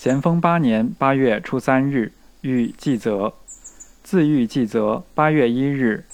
咸丰八年八月初三日，遇季泽，自遇季泽。八月一日，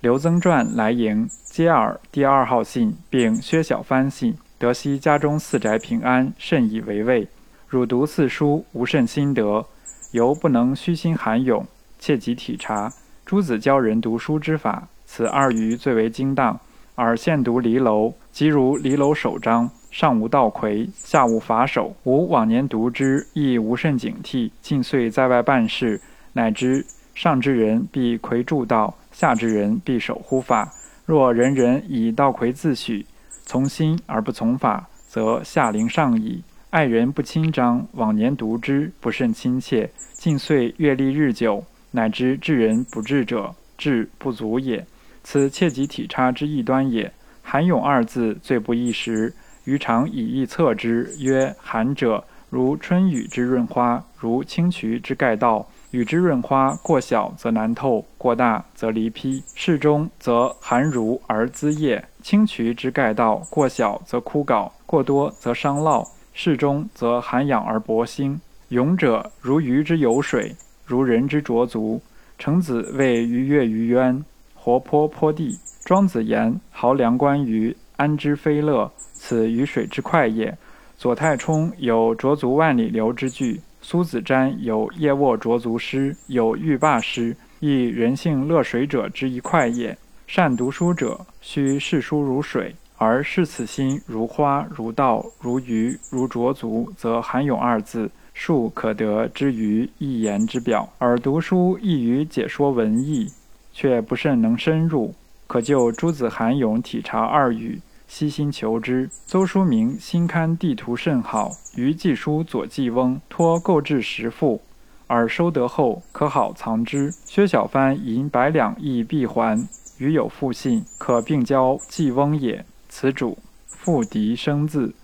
刘曾传来迎，接耳第二号信，并薛小帆信，得悉家中四宅平安，甚以为慰。汝读四书，无甚心得，犹不能虚心涵咏，切己体察。诸子教人读书之法，此二余最为精当。而现读离楼，即如离楼首章，上无道魁，下无法手。吾往年读之，亦无甚警惕。近岁在外办事，乃知上之人必魁助道，下之人必守乎法。若人人以道魁自诩，从心而不从法，则下临上矣。爱人不亲章，往年读之不甚亲切。近岁阅历日久，乃知治人不治者，治不足也。此切己体察之异端也。韩勇二字最不易识，余常以意测之，曰：寒者，如春雨之润花，如清渠之盖道。雨之润花，过小则难透，过大则离披。适中则寒如而滋叶；清渠之盖道，过小则枯槁，过多则伤涝。适中则涵养而薄兴。勇者如鱼之游水，如人之濯足。程子谓鱼跃于渊，活泼泼地。庄子言：濠梁观鱼，安知非乐？此鱼水之快也。左太冲有濯足万里流之句，苏子瞻有夜卧濯足诗，有欲罢诗，亦人性乐水者之一快也。善读书者，须视书如水。而视此心如花如道如鱼如濯足，则含勇二字，庶可得之于一言之表。而读书易于解说文意，却不甚能深入。可就诸子韩勇体察二语，悉心求之。邹书明新刊地图甚好，于寄书左季翁托购置十副，而收得后可好藏之。薛小帆银百两亦必还，余有复信，可并交季翁也。此主复敌生字。